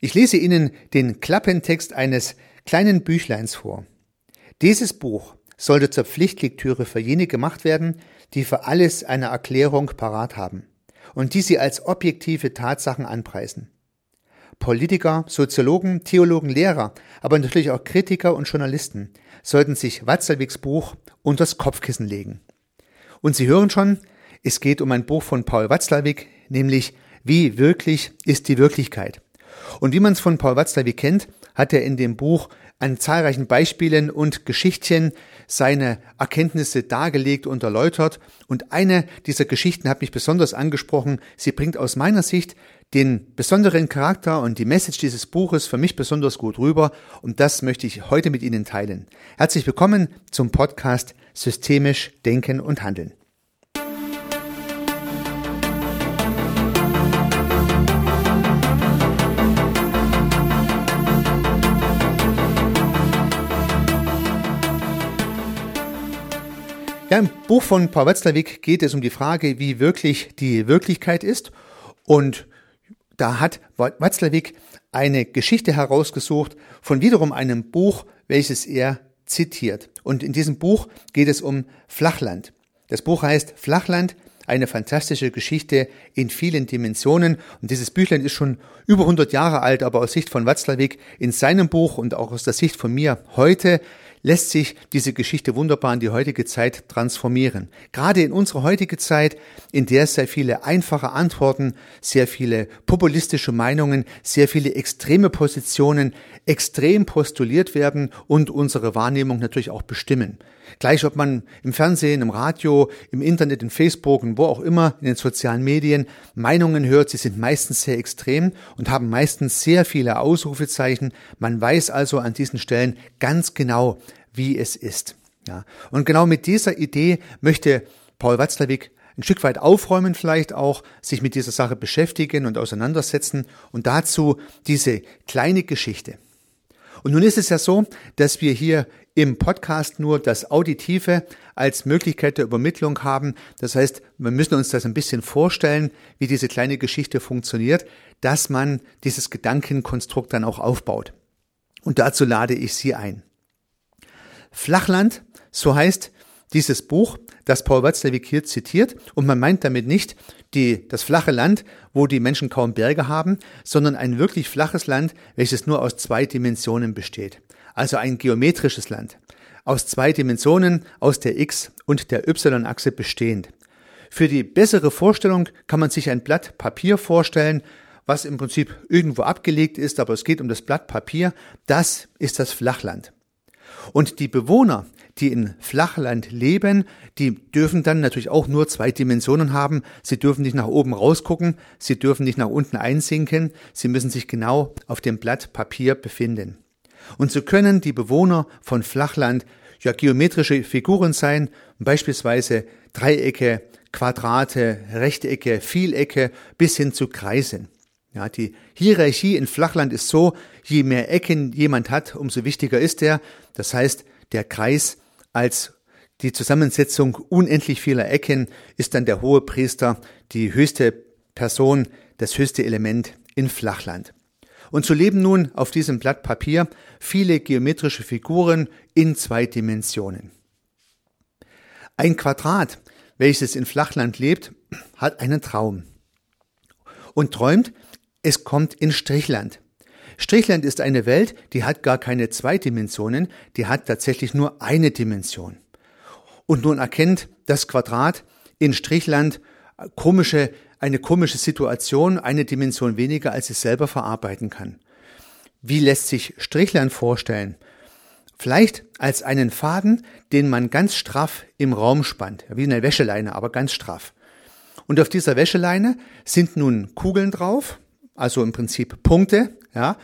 Ich lese Ihnen den Klappentext eines kleinen Büchleins vor. Dieses Buch sollte zur Pflichtlektüre für jene gemacht werden, die für alles eine Erklärung parat haben und die sie als objektive Tatsachen anpreisen. Politiker, Soziologen, Theologen, Lehrer, aber natürlich auch Kritiker und Journalisten sollten sich Watzlawicks Buch unters Kopfkissen legen. Und Sie hören schon, es geht um ein Buch von Paul Watzlawick, nämlich Wie wirklich ist die Wirklichkeit? Und wie man es von Paul Watzlawick kennt, hat er in dem Buch an zahlreichen Beispielen und Geschichtchen seine Erkenntnisse dargelegt und erläutert. Und eine dieser Geschichten hat mich besonders angesprochen. Sie bringt aus meiner Sicht den besonderen Charakter und die Message dieses Buches für mich besonders gut rüber. Und das möchte ich heute mit Ihnen teilen. Herzlich willkommen zum Podcast Systemisch Denken und Handeln. Ja, im Buch von Paul Watzlawick geht es um die Frage, wie wirklich die Wirklichkeit ist. Und da hat Watzlawick eine Geschichte herausgesucht von wiederum einem Buch, welches er zitiert. Und in diesem Buch geht es um Flachland. Das Buch heißt Flachland, eine fantastische Geschichte in vielen Dimensionen. Und dieses Büchlein ist schon über 100 Jahre alt, aber aus Sicht von Watzlawick in seinem Buch und auch aus der Sicht von mir heute lässt sich diese Geschichte wunderbar in die heutige Zeit transformieren. Gerade in unsere heutige Zeit, in der sehr viele einfache Antworten, sehr viele populistische Meinungen, sehr viele extreme Positionen extrem postuliert werden und unsere Wahrnehmung natürlich auch bestimmen. Gleich ob man im Fernsehen, im Radio, im Internet, in Facebook und wo auch immer, in den sozialen Medien Meinungen hört, sie sind meistens sehr extrem und haben meistens sehr viele Ausrufezeichen. Man weiß also an diesen Stellen ganz genau, wie es ist. Ja. Und genau mit dieser Idee möchte Paul Watzlawick ein Stück weit aufräumen vielleicht auch, sich mit dieser Sache beschäftigen und auseinandersetzen und dazu diese kleine Geschichte. Und nun ist es ja so, dass wir hier im Podcast nur das Auditive als Möglichkeit der Übermittlung haben. Das heißt, wir müssen uns das ein bisschen vorstellen, wie diese kleine Geschichte funktioniert, dass man dieses Gedankenkonstrukt dann auch aufbaut. Und dazu lade ich Sie ein. Flachland, so heißt dieses Buch, das Paul Watzlawick hier zitiert, und man meint damit nicht die, das flache Land, wo die Menschen kaum Berge haben, sondern ein wirklich flaches Land, welches nur aus zwei Dimensionen besteht. Also ein geometrisches Land. Aus zwei Dimensionen, aus der X- und der Y-Achse bestehend. Für die bessere Vorstellung kann man sich ein Blatt Papier vorstellen, was im Prinzip irgendwo abgelegt ist, aber es geht um das Blatt Papier. Das ist das Flachland. Und die Bewohner, die in Flachland leben, die dürfen dann natürlich auch nur zwei Dimensionen haben. Sie dürfen nicht nach oben rausgucken, sie dürfen nicht nach unten einsinken, sie müssen sich genau auf dem Blatt Papier befinden. Und so können die Bewohner von Flachland ja geometrische Figuren sein, beispielsweise Dreiecke, Quadrate, Rechtecke, Vielecke bis hin zu Kreisen. Ja, die Hierarchie in Flachland ist so, je mehr Ecken jemand hat, umso wichtiger ist er. Das heißt, der Kreis als die Zusammensetzung unendlich vieler Ecken ist dann der hohe Priester die höchste Person, das höchste Element in Flachland. Und so leben nun auf diesem Blatt Papier viele geometrische Figuren in zwei Dimensionen. Ein Quadrat, welches in Flachland lebt, hat einen Traum und träumt, es kommt in Strichland. Strichland ist eine Welt, die hat gar keine zwei Dimensionen, die hat tatsächlich nur eine Dimension. Und nun erkennt das Quadrat in Strichland komische, eine komische Situation, eine Dimension weniger, als es selber verarbeiten kann. Wie lässt sich Strichland vorstellen? Vielleicht als einen Faden, den man ganz straff im Raum spannt, wie eine Wäscheleine, aber ganz straff. Und auf dieser Wäscheleine sind nun Kugeln drauf, also im Prinzip Punkte, ja,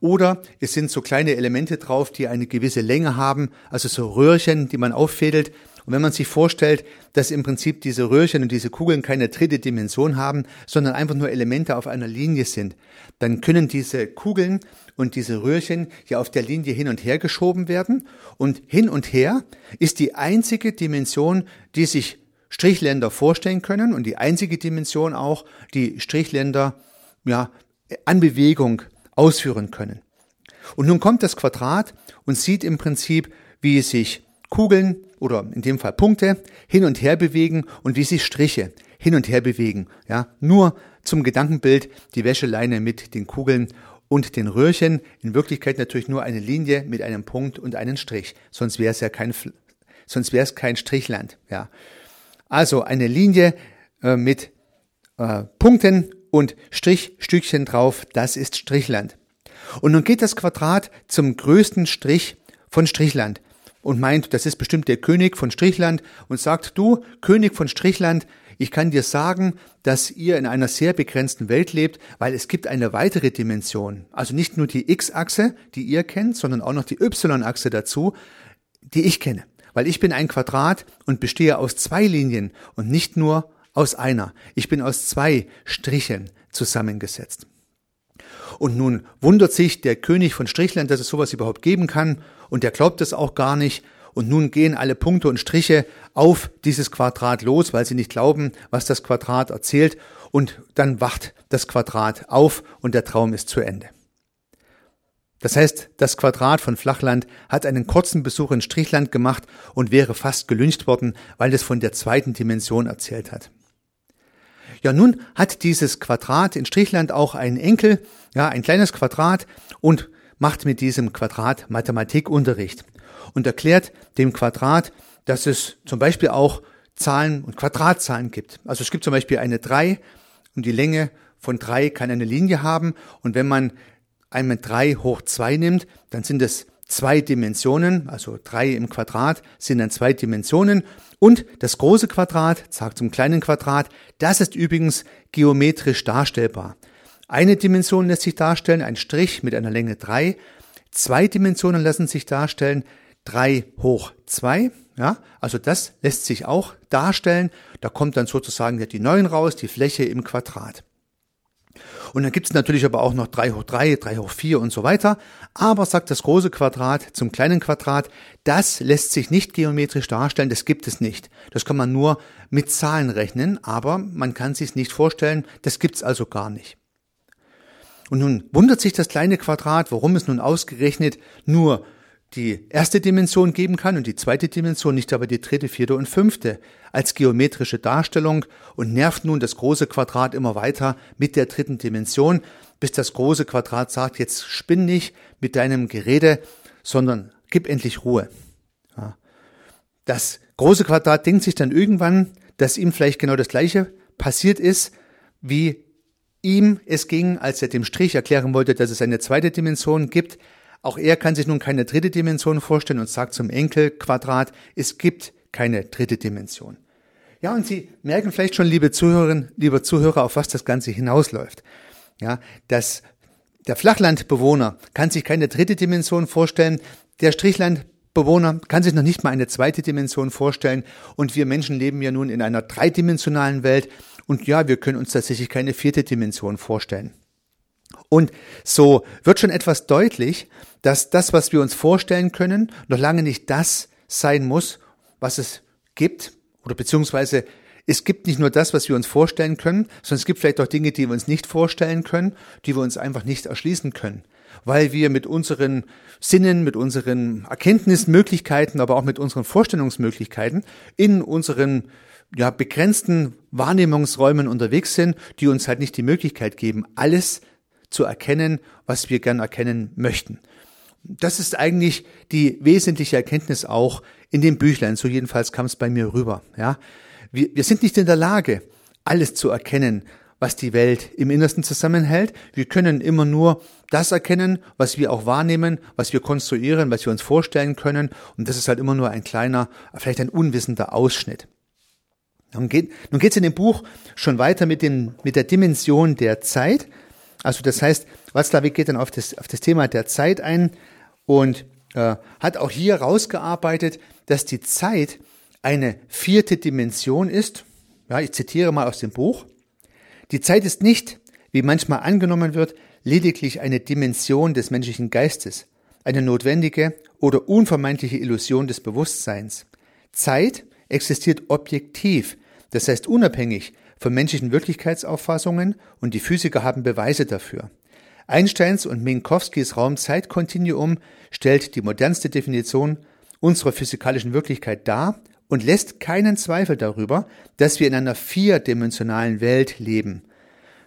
oder es sind so kleine Elemente drauf, die eine gewisse Länge haben, also so Röhrchen, die man auffädelt. Und wenn man sich vorstellt, dass im Prinzip diese Röhrchen und diese Kugeln keine dritte Dimension haben, sondern einfach nur Elemente auf einer Linie sind, dann können diese Kugeln und diese Röhrchen ja auf der Linie hin und her geschoben werden. Und hin und her ist die einzige Dimension, die sich Strichländer vorstellen können und die einzige Dimension auch, die Strichländer ja, an Bewegung ausführen können. Und nun kommt das Quadrat und sieht im Prinzip, wie sich Kugeln oder in dem Fall Punkte hin und her bewegen und wie sich Striche hin und her bewegen. Ja, nur zum Gedankenbild die Wäscheleine mit den Kugeln und den Röhrchen. In Wirklichkeit natürlich nur eine Linie mit einem Punkt und einem Strich. Sonst wäre es ja kein, sonst wäre es kein Strichland. Ja. Also eine Linie äh, mit äh, Punkten und Strichstückchen drauf, das ist Strichland. Und nun geht das Quadrat zum größten Strich von Strichland und meint, das ist bestimmt der König von Strichland und sagt, du, König von Strichland, ich kann dir sagen, dass ihr in einer sehr begrenzten Welt lebt, weil es gibt eine weitere Dimension. Also nicht nur die X-Achse, die ihr kennt, sondern auch noch die Y-Achse dazu, die ich kenne. Weil ich bin ein Quadrat und bestehe aus zwei Linien und nicht nur aus einer. Ich bin aus zwei Strichen zusammengesetzt. Und nun wundert sich der König von Strichland, dass es sowas überhaupt geben kann, und er glaubt es auch gar nicht. Und nun gehen alle Punkte und Striche auf dieses Quadrat los, weil sie nicht glauben, was das Quadrat erzählt. Und dann wacht das Quadrat auf und der Traum ist zu Ende. Das heißt, das Quadrat von Flachland hat einen kurzen Besuch in Strichland gemacht und wäre fast gelüncht worden, weil es von der zweiten Dimension erzählt hat. Ja, nun hat dieses Quadrat in Strichland auch einen Enkel, ja, ein kleines Quadrat und macht mit diesem Quadrat Mathematikunterricht und erklärt dem Quadrat, dass es zum Beispiel auch Zahlen und Quadratzahlen gibt. Also es gibt zum Beispiel eine 3 und die Länge von 3 kann eine Linie haben und wenn man einmal 3 hoch 2 nimmt, dann sind es zwei Dimensionen, also 3 im Quadrat sind dann zwei Dimensionen und das große Quadrat sagt zum kleinen Quadrat, das ist übrigens geometrisch darstellbar. Eine Dimension lässt sich darstellen, ein Strich mit einer Länge 3. Zwei Dimensionen lassen sich darstellen, 3 hoch 2. Ja, also das lässt sich auch darstellen. Da kommt dann sozusagen die 9 raus, die Fläche im Quadrat. Und dann gibt es natürlich aber auch noch 3 hoch 3, 3 hoch 4 und so weiter. Aber sagt das große Quadrat zum kleinen Quadrat, das lässt sich nicht geometrisch darstellen, das gibt es nicht. Das kann man nur mit Zahlen rechnen, aber man kann sich nicht vorstellen, das gibt es also gar nicht. Und nun wundert sich das kleine Quadrat, warum es nun ausgerechnet nur die erste Dimension geben kann und die zweite Dimension, nicht aber die dritte, vierte und fünfte als geometrische Darstellung und nervt nun das große Quadrat immer weiter mit der dritten Dimension, bis das große Quadrat sagt, jetzt spinn nicht mit deinem Gerede, sondern gib endlich Ruhe. Das große Quadrat denkt sich dann irgendwann, dass ihm vielleicht genau das gleiche passiert ist, wie ihm es ging, als er dem Strich erklären wollte, dass es eine zweite Dimension gibt, auch er kann sich nun keine dritte Dimension vorstellen und sagt zum Enkelquadrat, es gibt keine dritte Dimension. Ja, und Sie merken vielleicht schon, liebe Zuhörerinnen, lieber Zuhörer, auf was das Ganze hinausläuft. Ja, dass der Flachlandbewohner kann sich keine dritte Dimension vorstellen, der Strichlandbewohner kann sich noch nicht mal eine zweite Dimension vorstellen und wir Menschen leben ja nun in einer dreidimensionalen Welt und ja, wir können uns tatsächlich keine vierte Dimension vorstellen. Und so wird schon etwas deutlich, dass das, was wir uns vorstellen können, noch lange nicht das sein muss, was es gibt, oder beziehungsweise es gibt nicht nur das, was wir uns vorstellen können, sondern es gibt vielleicht auch Dinge, die wir uns nicht vorstellen können, die wir uns einfach nicht erschließen können, weil wir mit unseren Sinnen, mit unseren Erkenntnismöglichkeiten, aber auch mit unseren Vorstellungsmöglichkeiten in unseren ja, begrenzten Wahrnehmungsräumen unterwegs sind, die uns halt nicht die Möglichkeit geben, alles zu erkennen, was wir gern erkennen möchten. Das ist eigentlich die wesentliche Erkenntnis auch in dem Büchlein. So jedenfalls kam es bei mir rüber. Ja, wir, wir sind nicht in der Lage, alles zu erkennen, was die Welt im Innersten zusammenhält. Wir können immer nur das erkennen, was wir auch wahrnehmen, was wir konstruieren, was wir uns vorstellen können. Und das ist halt immer nur ein kleiner, vielleicht ein unwissender Ausschnitt. Nun geht nun geht's in dem Buch schon weiter mit, dem, mit der Dimension der Zeit. Also das heißt, Watzlawick geht dann auf das, auf das Thema der Zeit ein und äh, hat auch hier rausgearbeitet, dass die Zeit eine vierte Dimension ist. Ja, ich zitiere mal aus dem Buch. Die Zeit ist nicht, wie manchmal angenommen wird, lediglich eine Dimension des menschlichen Geistes, eine notwendige oder unvermeidliche Illusion des Bewusstseins. Zeit existiert objektiv, das heißt unabhängig von menschlichen Wirklichkeitsauffassungen und die Physiker haben Beweise dafür. Einsteins und Minkowskis Raum-Zeit-Kontinuum stellt die modernste Definition unserer physikalischen Wirklichkeit dar und lässt keinen Zweifel darüber, dass wir in einer vierdimensionalen Welt leben.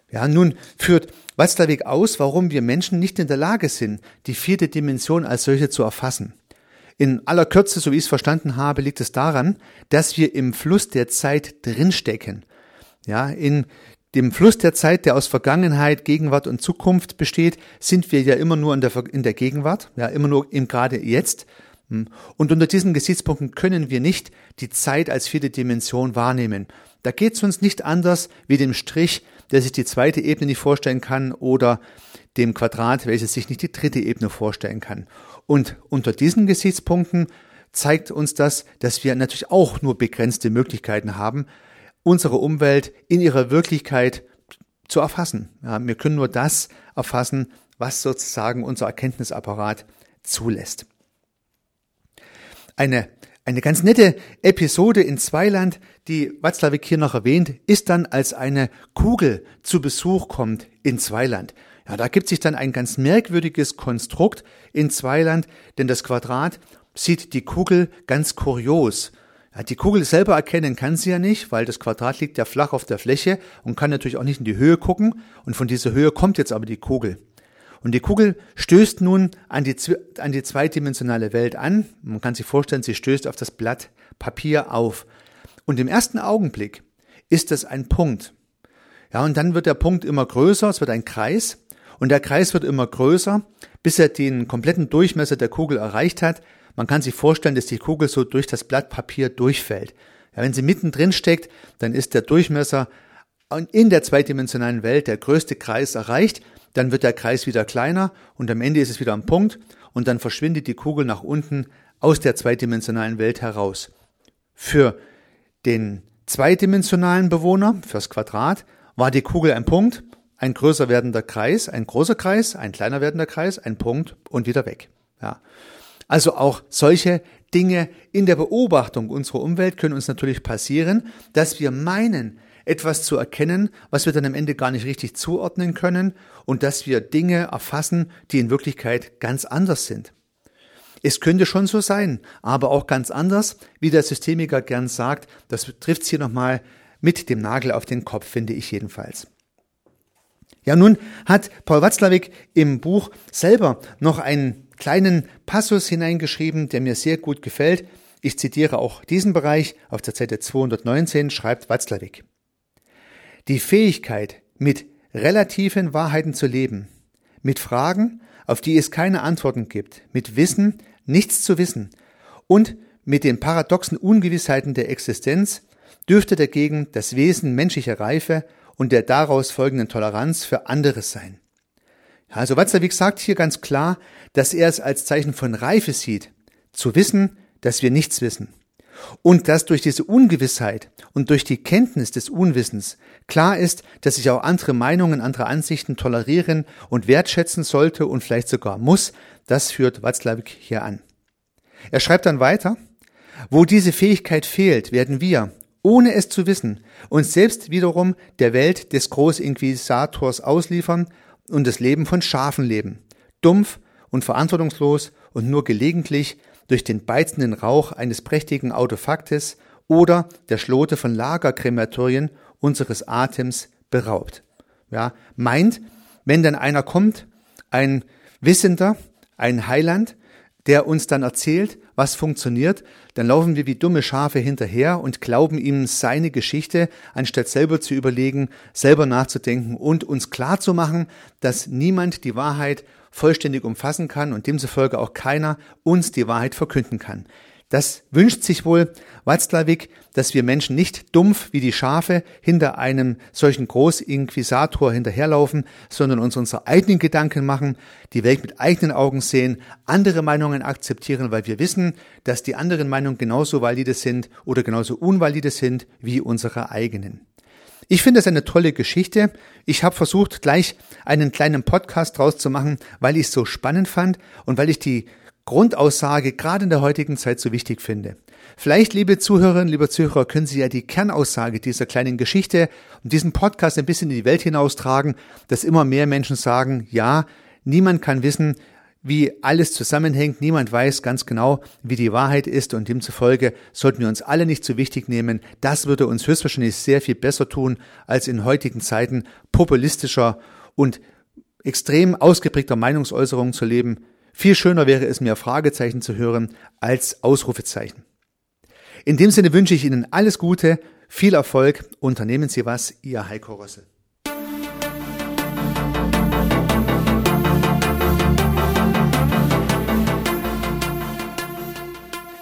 Ja, nun führt Watzlawick aus, warum wir Menschen nicht in der Lage sind, die vierte Dimension als solche zu erfassen. In aller Kürze, so wie ich es verstanden habe, liegt es daran, dass wir im Fluss der Zeit drinstecken. Ja, in dem Fluss der Zeit, der aus Vergangenheit, Gegenwart und Zukunft besteht, sind wir ja immer nur in der, in der Gegenwart, ja, immer nur im gerade jetzt. Hm. Und unter diesen Gesichtspunkten können wir nicht die Zeit als vierte Dimension wahrnehmen. Da geht es uns nicht anders wie dem Strich, der sich die zweite Ebene nicht vorstellen kann oder dem Quadrat, welches sich nicht die dritte Ebene vorstellen kann. Und unter diesen Gesichtspunkten zeigt uns das, dass wir natürlich auch nur begrenzte Möglichkeiten haben, unsere Umwelt in ihrer Wirklichkeit zu erfassen. Ja, wir können nur das erfassen, was sozusagen unser Erkenntnisapparat zulässt. Eine, eine ganz nette Episode in Zweiland, die Watzlawick hier noch erwähnt, ist dann, als eine Kugel zu Besuch kommt in Zweiland. Ja, da gibt sich dann ein ganz merkwürdiges Konstrukt in Zweiland, denn das Quadrat sieht die Kugel ganz kurios. Ja, die Kugel selber erkennen kann sie ja nicht, weil das Quadrat liegt ja flach auf der Fläche und kann natürlich auch nicht in die Höhe gucken. Und von dieser Höhe kommt jetzt aber die Kugel. Und die Kugel stößt nun an die, an die zweidimensionale Welt an. Man kann sich vorstellen, sie stößt auf das Blatt Papier auf. Und im ersten Augenblick ist es ein Punkt. Ja, und dann wird der Punkt immer größer, es wird ein Kreis. Und der Kreis wird immer größer, bis er den kompletten Durchmesser der Kugel erreicht hat. Man kann sich vorstellen, dass die Kugel so durch das Blatt Papier durchfällt. Ja, wenn sie mittendrin steckt, dann ist der Durchmesser in der zweidimensionalen Welt der größte Kreis erreicht, dann wird der Kreis wieder kleiner und am Ende ist es wieder am Punkt und dann verschwindet die Kugel nach unten aus der zweidimensionalen Welt heraus. Für den zweidimensionalen Bewohner, fürs Quadrat, war die Kugel ein Punkt, ein größer werdender Kreis, ein großer Kreis, ein kleiner werdender Kreis, ein Punkt und wieder weg. Ja. Also auch solche Dinge in der Beobachtung unserer Umwelt können uns natürlich passieren, dass wir meinen, etwas zu erkennen, was wir dann am Ende gar nicht richtig zuordnen können und dass wir Dinge erfassen, die in Wirklichkeit ganz anders sind. Es könnte schon so sein, aber auch ganz anders, wie der Systemiker gern sagt, das trifft es hier nochmal mit dem Nagel auf den Kopf, finde ich jedenfalls. Ja, nun hat Paul Watzlawick im Buch selber noch einen kleinen Passus hineingeschrieben, der mir sehr gut gefällt. Ich zitiere auch diesen Bereich. Auf der Seite 219 schreibt Watzlawick. Die Fähigkeit, mit relativen Wahrheiten zu leben, mit Fragen, auf die es keine Antworten gibt, mit Wissen, nichts zu wissen und mit den paradoxen Ungewissheiten der Existenz dürfte dagegen das Wesen menschlicher Reife und der daraus folgenden Toleranz für anderes sein. Also Watzlawick sagt hier ganz klar, dass er es als Zeichen von Reife sieht, zu wissen, dass wir nichts wissen. Und dass durch diese Ungewissheit und durch die Kenntnis des Unwissens klar ist, dass ich auch andere Meinungen, andere Ansichten tolerieren und wertschätzen sollte und vielleicht sogar muss, das führt Watzlawick hier an. Er schreibt dann weiter, wo diese Fähigkeit fehlt, werden wir, ohne es zu wissen, uns selbst wiederum der Welt des Großinquisitors ausliefern und das Leben von Schafen leben, dumpf und verantwortungslos und nur gelegentlich durch den beizenden Rauch eines prächtigen Autofaktes oder der Schlote von Lagerkrematorien unseres Atems beraubt. Ja, meint, wenn dann einer kommt, ein Wissender, ein Heiland, der uns dann erzählt, was funktioniert, dann laufen wir wie dumme Schafe hinterher und glauben ihm seine Geschichte, anstatt selber zu überlegen, selber nachzudenken und uns klar zu machen, dass niemand die Wahrheit vollständig umfassen kann und demzufolge auch keiner uns die Wahrheit verkünden kann. Das wünscht sich wohl Watzlawick, dass wir Menschen nicht dumpf wie die Schafe hinter einem solchen Großinquisitor hinterherlaufen, sondern uns unsere eigenen Gedanken machen, die Welt mit eigenen Augen sehen, andere Meinungen akzeptieren, weil wir wissen, dass die anderen Meinungen genauso valide sind oder genauso unvalide sind wie unsere eigenen. Ich finde es eine tolle Geschichte. Ich habe versucht, gleich einen kleinen Podcast draus zu machen, weil ich es so spannend fand und weil ich die Grundaussage gerade in der heutigen Zeit so wichtig finde. Vielleicht, liebe Zuhörerinnen, lieber Zuhörer, können Sie ja die Kernaussage dieser kleinen Geschichte und diesen Podcast ein bisschen in die Welt hinaustragen, dass immer mehr Menschen sagen, ja, niemand kann wissen, wie alles zusammenhängt. Niemand weiß ganz genau, wie die Wahrheit ist und demzufolge sollten wir uns alle nicht zu wichtig nehmen. Das würde uns höchstwahrscheinlich sehr viel besser tun, als in heutigen Zeiten populistischer und extrem ausgeprägter Meinungsäußerungen zu leben. Viel schöner wäre es mir, Fragezeichen zu hören als Ausrufezeichen. In dem Sinne wünsche ich Ihnen alles Gute, viel Erfolg, unternehmen Sie was, Ihr Heiko Rossel.